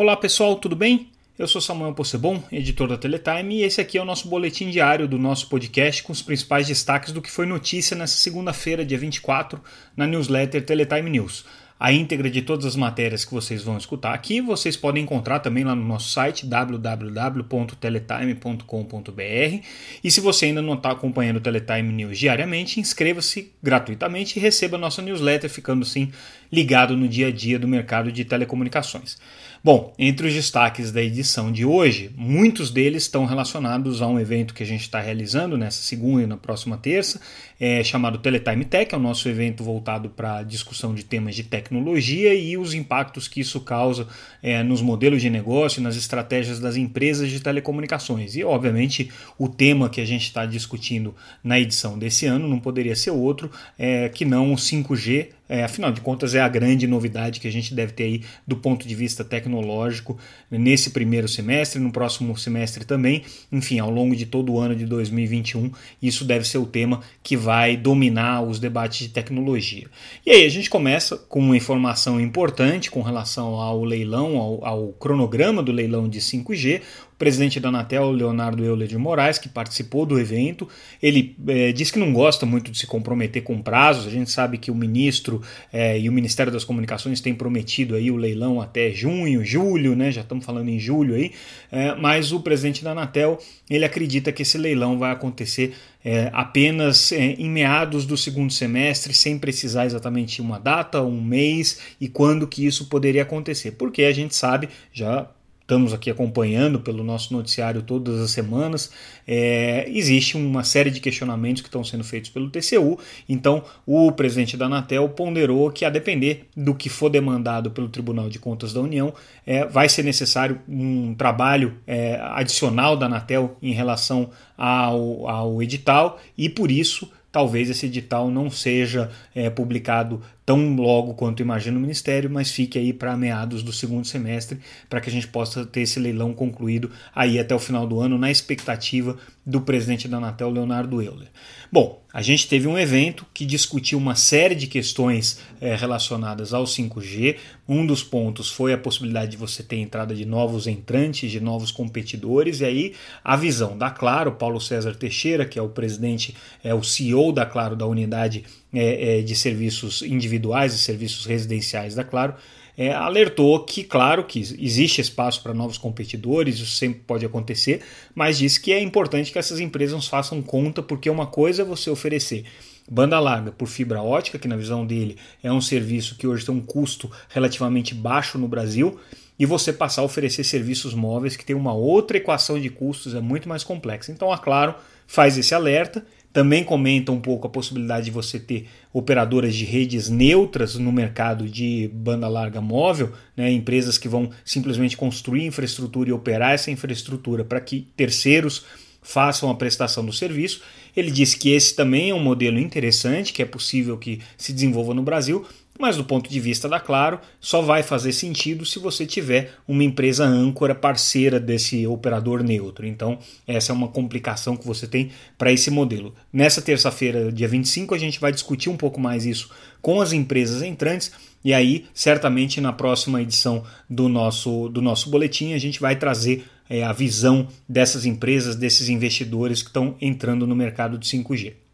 Olá pessoal, tudo bem? Eu sou Samuel Possebon, editor da Teletime, e esse aqui é o nosso boletim diário do nosso podcast com os principais destaques do que foi notícia nessa segunda-feira, dia 24, na newsletter Teletime News. A íntegra de todas as matérias que vocês vão escutar aqui vocês podem encontrar também lá no nosso site www.teletime.com.br. E se você ainda não está acompanhando o Teletime News diariamente, inscreva-se gratuitamente e receba a nossa newsletter, ficando assim ligado no dia a dia do mercado de telecomunicações. Bom, entre os destaques da edição de hoje, muitos deles estão relacionados a um evento que a gente está realizando nessa segunda e na próxima terça, é, chamado Teletime Tech, é o nosso evento voltado para discussão de temas de tecnologia e os impactos que isso causa é, nos modelos de negócio nas estratégias das empresas de telecomunicações. E, obviamente, o tema que a gente está discutindo na edição desse ano não poderia ser outro é, que não o 5G, é, afinal de contas, é a grande novidade que a gente deve ter aí do ponto de vista tecnológico nesse primeiro semestre, no próximo semestre também, enfim, ao longo de todo o ano de 2021, isso deve ser o tema que vai dominar os debates de tecnologia. E aí a gente começa com uma informação importante com relação ao leilão, ao, ao cronograma do leilão de 5G presidente da Anatel, Leonardo Euler de Moraes, que participou do evento. Ele é, disse que não gosta muito de se comprometer com prazos. A gente sabe que o ministro é, e o Ministério das Comunicações têm prometido aí o leilão até junho, julho, né? Já estamos falando em julho aí. É, mas o presidente da Anatel ele acredita que esse leilão vai acontecer é, apenas é, em meados do segundo semestre, sem precisar exatamente uma data, um mês e quando que isso poderia acontecer. Porque a gente sabe, já estamos aqui acompanhando pelo nosso noticiário todas as semanas, é, existe uma série de questionamentos que estão sendo feitos pelo TCU. Então, o presidente da Anatel ponderou que, a depender do que for demandado pelo Tribunal de Contas da União, é, vai ser necessário um trabalho é, adicional da Anatel em relação ao, ao edital e, por isso, talvez esse edital não seja é, publicado tão logo quanto imagina o Ministério, mas fique aí para meados do segundo semestre, para que a gente possa ter esse leilão concluído aí até o final do ano, na expectativa do presidente da Anatel, Leonardo Euler. Bom, a gente teve um evento que discutiu uma série de questões é, relacionadas ao 5G. Um dos pontos foi a possibilidade de você ter entrada de novos entrantes, de novos competidores, e aí a visão da Claro, Paulo César Teixeira, que é o presidente, é o CEO da Claro, da unidade é, é, de serviços individuais e serviços residenciais da Claro, é, alertou que, claro, que existe espaço para novos competidores, isso sempre pode acontecer, mas disse que é importante que essas empresas façam conta, porque uma coisa é você oferecer banda larga por fibra ótica, que na visão dele é um serviço que hoje tem um custo relativamente baixo no Brasil, e você passar a oferecer serviços móveis que tem uma outra equação de custos, é muito mais complexa. Então a Claro faz esse alerta também comenta um pouco a possibilidade de você ter operadoras de redes neutras no mercado de banda larga móvel, né, empresas que vão simplesmente construir infraestrutura e operar essa infraestrutura para que terceiros façam a prestação do serviço. Ele disse que esse também é um modelo interessante, que é possível que se desenvolva no Brasil, mas do ponto de vista da Claro, só vai fazer sentido se você tiver uma empresa âncora parceira desse operador neutro. Então, essa é uma complicação que você tem para esse modelo. Nessa terça-feira, dia 25, a gente vai discutir um pouco mais isso com as empresas entrantes. E aí, certamente, na próxima edição do nosso, do nosso boletim, a gente vai trazer é, a visão dessas empresas, desses investidores que estão entrando no mercado de 5G.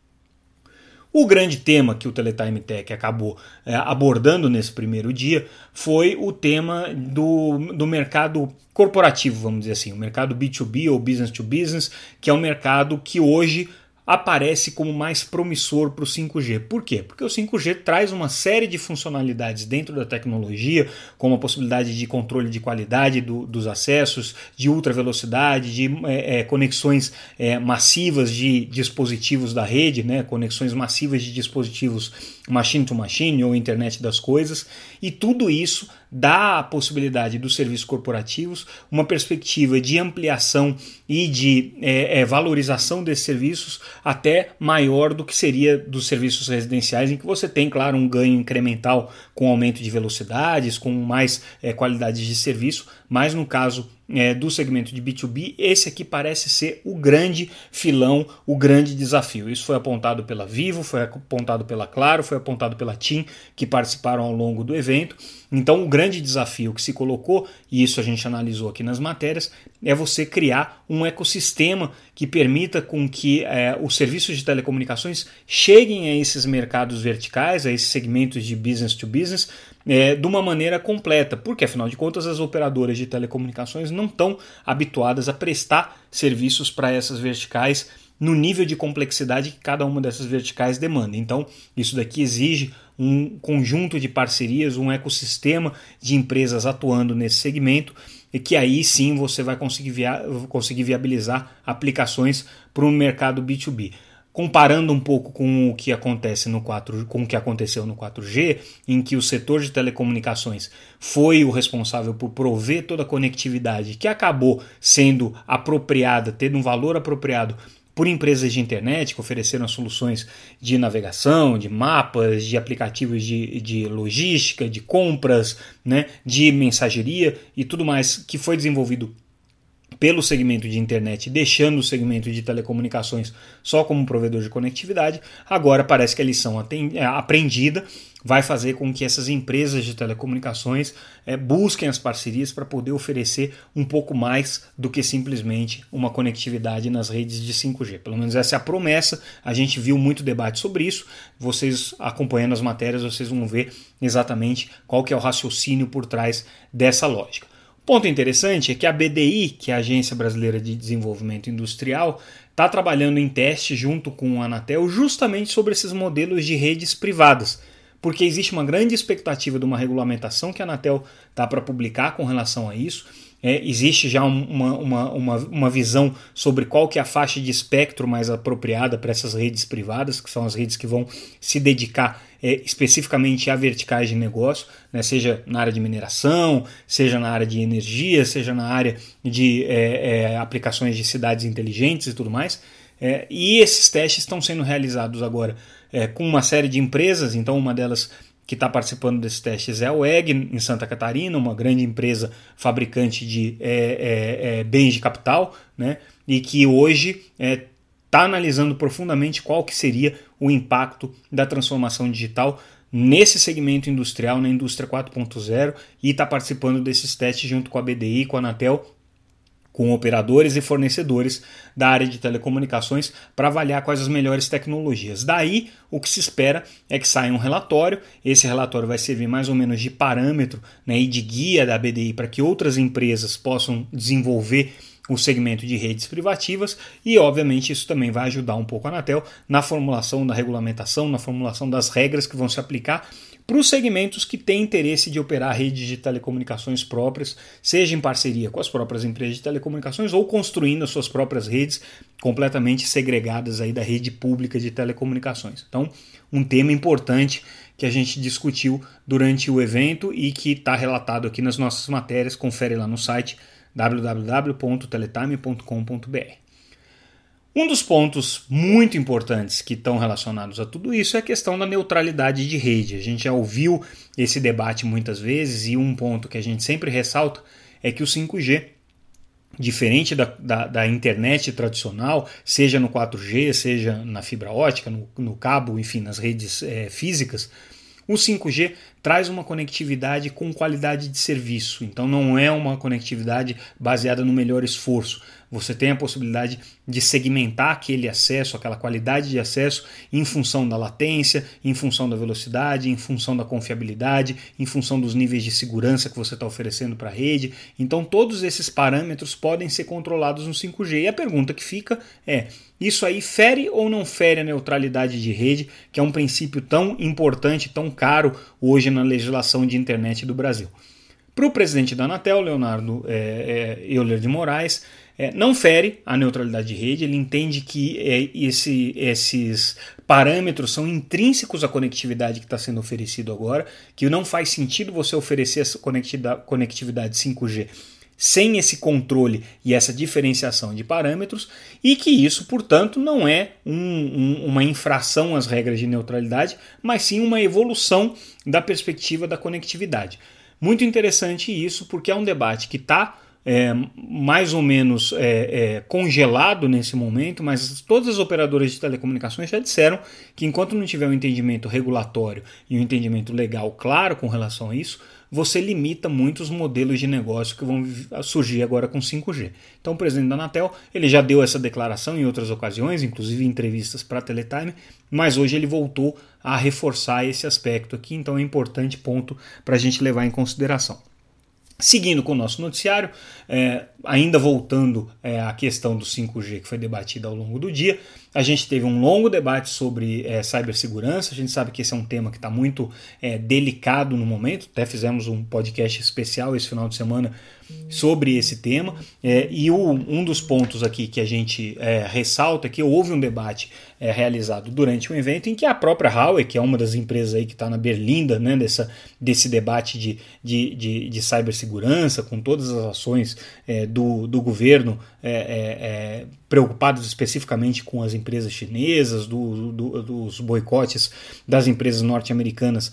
O grande tema que o Teletime Tech acabou é, abordando nesse primeiro dia foi o tema do, do mercado corporativo, vamos dizer assim, o mercado B2B ou business to business, que é um mercado que hoje aparece como mais promissor para o 5G. Por quê? Porque o 5G traz uma série de funcionalidades dentro da tecnologia, como a possibilidade de controle de qualidade do, dos acessos, de ultra velocidade, de é, é, conexões é, massivas de dispositivos da rede, né, conexões massivas de dispositivos machine to machine ou internet das coisas, e tudo isso dá a possibilidade dos serviços corporativos uma perspectiva de ampliação e de é, é, valorização desses serviços até maior do que seria dos serviços residenciais, em que você tem, claro, um ganho incremental com aumento de velocidades, com mais é, qualidade de serviço, mas no caso é, do segmento de B2B, esse aqui parece ser o grande filão, o grande desafio. Isso foi apontado pela Vivo, foi apontado pela Claro, foi apontado pela TIM, que participaram ao longo do evento. Então, o grande desafio que se colocou, e isso a gente analisou aqui nas matérias, é você criar um ecossistema que permita com que é, os serviços de telecomunicações cheguem a esses mercados verticais, a esses segmentos de business to business, é, de uma maneira completa, porque afinal de contas as operadoras de telecomunicações não estão habituadas a prestar serviços para essas verticais no nível de complexidade que cada uma dessas verticais demanda. Então, isso daqui exige um conjunto de parcerias, um ecossistema de empresas atuando nesse segmento e que aí sim você vai conseguir, via conseguir viabilizar aplicações para o mercado B2B comparando um pouco com o que acontece no 4, com o que aconteceu no 4G, em que o setor de telecomunicações foi o responsável por prover toda a conectividade que acabou sendo apropriada, tendo um valor apropriado por empresas de internet que ofereceram soluções de navegação, de mapas, de aplicativos de, de logística, de compras, né, de mensageria e tudo mais que foi desenvolvido pelo segmento de internet, deixando o segmento de telecomunicações só como provedor de conectividade, agora parece que a lição é, aprendida vai fazer com que essas empresas de telecomunicações é, busquem as parcerias para poder oferecer um pouco mais do que simplesmente uma conectividade nas redes de 5G. Pelo menos essa é a promessa. A gente viu muito debate sobre isso. Vocês acompanhando as matérias, vocês vão ver exatamente qual que é o raciocínio por trás dessa lógica. Ponto interessante é que a BDI, que é a Agência Brasileira de Desenvolvimento Industrial, está trabalhando em teste junto com a Anatel justamente sobre esses modelos de redes privadas, porque existe uma grande expectativa de uma regulamentação que a Anatel está para publicar com relação a isso. É, existe já uma, uma, uma, uma, visão sobre qual que é a faixa de espectro mais apropriada para essas redes privadas, que são as redes que vão se dedicar é, especificamente a verticais de negócio, né, seja na área de mineração, seja na área de energia, seja na área de é, é aplicações de cidades inteligentes e tudo mais. É, e esses testes estão sendo realizados agora é, com uma série de empresas, então uma delas que está participando desses testes é a WEG, em Santa Catarina, uma grande empresa fabricante de é, é, é, bens de capital, né, e que hoje está analisando profundamente qual que seria o impacto da transformação digital nesse segmento industrial, na indústria 4.0, e está participando desses testes junto com a BDI, com a Anatel com operadores e fornecedores da área de telecomunicações para avaliar quais as melhores tecnologias. Daí, o que se espera é que saia um relatório. Esse relatório vai servir mais ou menos de parâmetro né, e de guia da BDI para que outras empresas possam desenvolver o segmento de redes privativas e, obviamente, isso também vai ajudar um pouco a Anatel na formulação da regulamentação, na formulação das regras que vão se aplicar para os segmentos que têm interesse de operar redes de telecomunicações próprias, seja em parceria com as próprias empresas de telecomunicações ou construindo as suas próprias redes completamente segregadas aí da rede pública de telecomunicações. Então, um tema importante que a gente discutiu durante o evento e que está relatado aqui nas nossas matérias. Confere lá no site www.teletime.com.br. Um dos pontos muito importantes que estão relacionados a tudo isso é a questão da neutralidade de rede. A gente já ouviu esse debate muitas vezes e um ponto que a gente sempre ressalta é que o 5G, diferente da, da, da internet tradicional, seja no 4G, seja na fibra ótica, no, no cabo, enfim, nas redes é, físicas, o 5G traz uma conectividade com qualidade de serviço, então não é uma conectividade baseada no melhor esforço. Você tem a possibilidade de segmentar aquele acesso, aquela qualidade de acesso, em função da latência, em função da velocidade, em função da confiabilidade, em função dos níveis de segurança que você está oferecendo para a rede. Então, todos esses parâmetros podem ser controlados no 5G. E a pergunta que fica é: isso aí fere ou não fere a neutralidade de rede, que é um princípio tão importante, tão caro hoje na legislação de internet do Brasil? Para o presidente da Anatel, Leonardo é, é, Euler de Moraes, é, não fere a neutralidade de rede, ele entende que é, esse, esses parâmetros são intrínsecos à conectividade que está sendo oferecido agora, que não faz sentido você oferecer essa conectividade 5G sem esse controle e essa diferenciação de parâmetros, e que isso, portanto, não é um, um, uma infração às regras de neutralidade, mas sim uma evolução da perspectiva da conectividade. Muito interessante isso, porque é um debate que está é, mais ou menos é, é, congelado nesse momento, mas todas as operadoras de telecomunicações já disseram que enquanto não tiver um entendimento regulatório e um entendimento legal claro com relação a isso, você limita muitos modelos de negócio que vão surgir agora com 5G. Então, o presidente da Anatel ele já deu essa declaração em outras ocasiões, inclusive em entrevistas para a Teletime, mas hoje ele voltou a reforçar esse aspecto aqui, então é importante ponto para a gente levar em consideração. Seguindo com o nosso noticiário, é, ainda voltando é, à questão do 5G que foi debatida ao longo do dia, a gente teve um longo debate sobre é, cibersegurança. A gente sabe que esse é um tema que está muito é, delicado no momento. Até fizemos um podcast especial esse final de semana sobre esse tema. É, e o, um dos pontos aqui que a gente é, ressalta é que houve um debate é, realizado durante um evento em que a própria Huawei, que é uma das empresas aí que está na berlinda né, dessa, desse debate de, de, de, de cibersegurança, com todas as ações é, do, do governo é, é, preocupados especificamente com as empresas chinesas, do, do, dos boicotes das empresas norte-americanas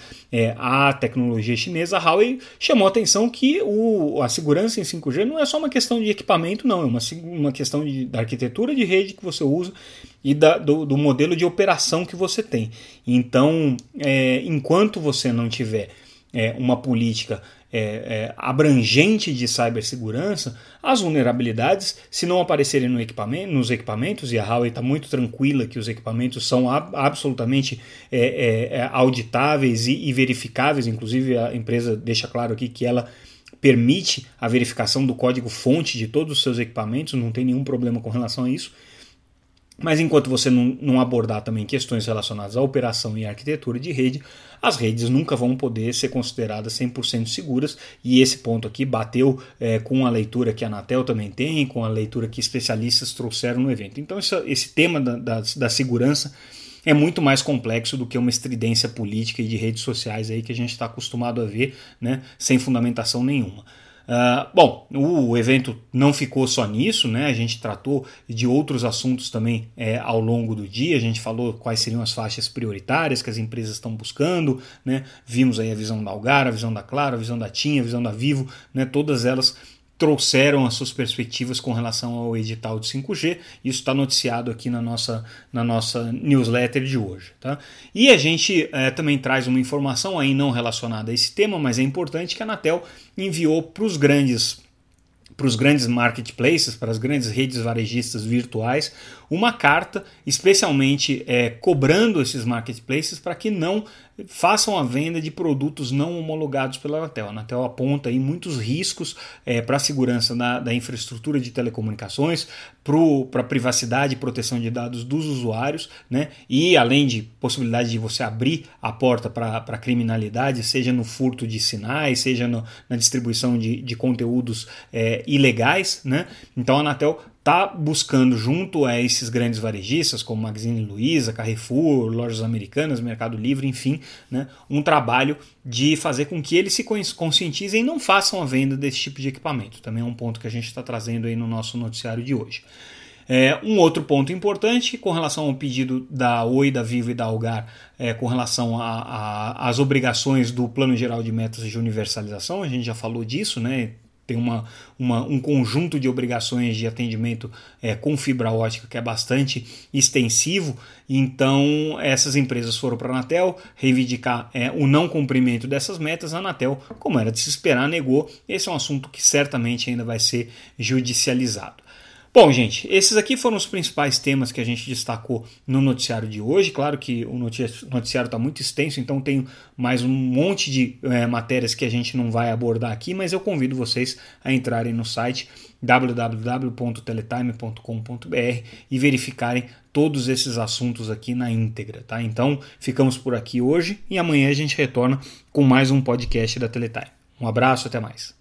à tecnologia chinesa, a Huawei chamou a atenção que o, a segurança em 5G não é só uma questão de equipamento, não, é uma, uma questão de, da arquitetura de rede que você usa e da, do, do modelo de operação que você tem. Então, é, enquanto você não tiver é, uma política é, é, abrangente de cibersegurança, as vulnerabilidades, se não aparecerem no equipamento, nos equipamentos, e a Huawei está muito tranquila que os equipamentos são ab absolutamente é, é, é, auditáveis e, e verificáveis, inclusive a empresa deixa claro aqui que ela permite a verificação do código-fonte de todos os seus equipamentos, não tem nenhum problema com relação a isso. Mas enquanto você não, não, abordar também questões relacionadas à operação e arquitetura de rede, as redes nunca vão poder ser consideradas 100% seguras. E esse ponto aqui bateu é, com a leitura que a Anatel também tem, com a leitura que especialistas trouxeram no evento. Então, esse, esse tema da, da, da segurança é muito mais complexo do que uma estridência política e de redes sociais aí que a gente está acostumado a ver, né, sem fundamentação nenhuma. Uh, bom, o evento não ficou só nisso, né? A gente tratou de outros assuntos também é, ao longo do dia. A gente falou quais seriam as faixas prioritárias que as empresas estão buscando, né? Vimos aí a visão da Algar, a visão da Claro, a visão da TIM, a visão da Vivo, né? Todas elas trouxeram as suas perspectivas com relação ao edital de 5G. Isso está noticiado aqui na nossa, na nossa newsletter de hoje. Tá? E a gente é, também traz uma informação aí não relacionada a esse tema, mas é importante que a Anatel enviou para os grandes para os grandes marketplaces, para as grandes redes varejistas virtuais, uma carta especialmente é, cobrando esses marketplaces para que não façam a venda de produtos não homologados pela Anatel. A Anatel aponta aí muitos riscos é, para a segurança da, da, infraestrutura de telecomunicações, para a privacidade e proteção de dados dos usuários, né? e além de possibilidade de você abrir a porta para a criminalidade, seja no furto de sinais, seja no, na distribuição de, de conteúdos é, ilegais. Né? Então a Anatel está buscando junto a esses grandes varejistas como Magazine Luiza, Carrefour, Lojas Americanas, Mercado Livre, enfim, né, um trabalho de fazer com que eles se conscientizem e não façam a venda desse tipo de equipamento. Também é um ponto que a gente está trazendo aí no nosso noticiário de hoje. É, um outro ponto importante com relação ao pedido da Oi, da Vivo e da Algar, é, com relação às obrigações do Plano Geral de Metas de Universalização, a gente já falou disso, né? Tem uma, uma, um conjunto de obrigações de atendimento é, com fibra ótica que é bastante extensivo. Então, essas empresas foram para a Anatel reivindicar é, o não cumprimento dessas metas. A Anatel, como era de se esperar, negou. Esse é um assunto que certamente ainda vai ser judicializado. Bom, gente, esses aqui foram os principais temas que a gente destacou no noticiário de hoje. Claro que o noticiário está muito extenso, então tem mais um monte de é, matérias que a gente não vai abordar aqui, mas eu convido vocês a entrarem no site www.teletime.com.br e verificarem todos esses assuntos aqui na íntegra, tá? Então, ficamos por aqui hoje e amanhã a gente retorna com mais um podcast da Teletime. Um abraço, até mais.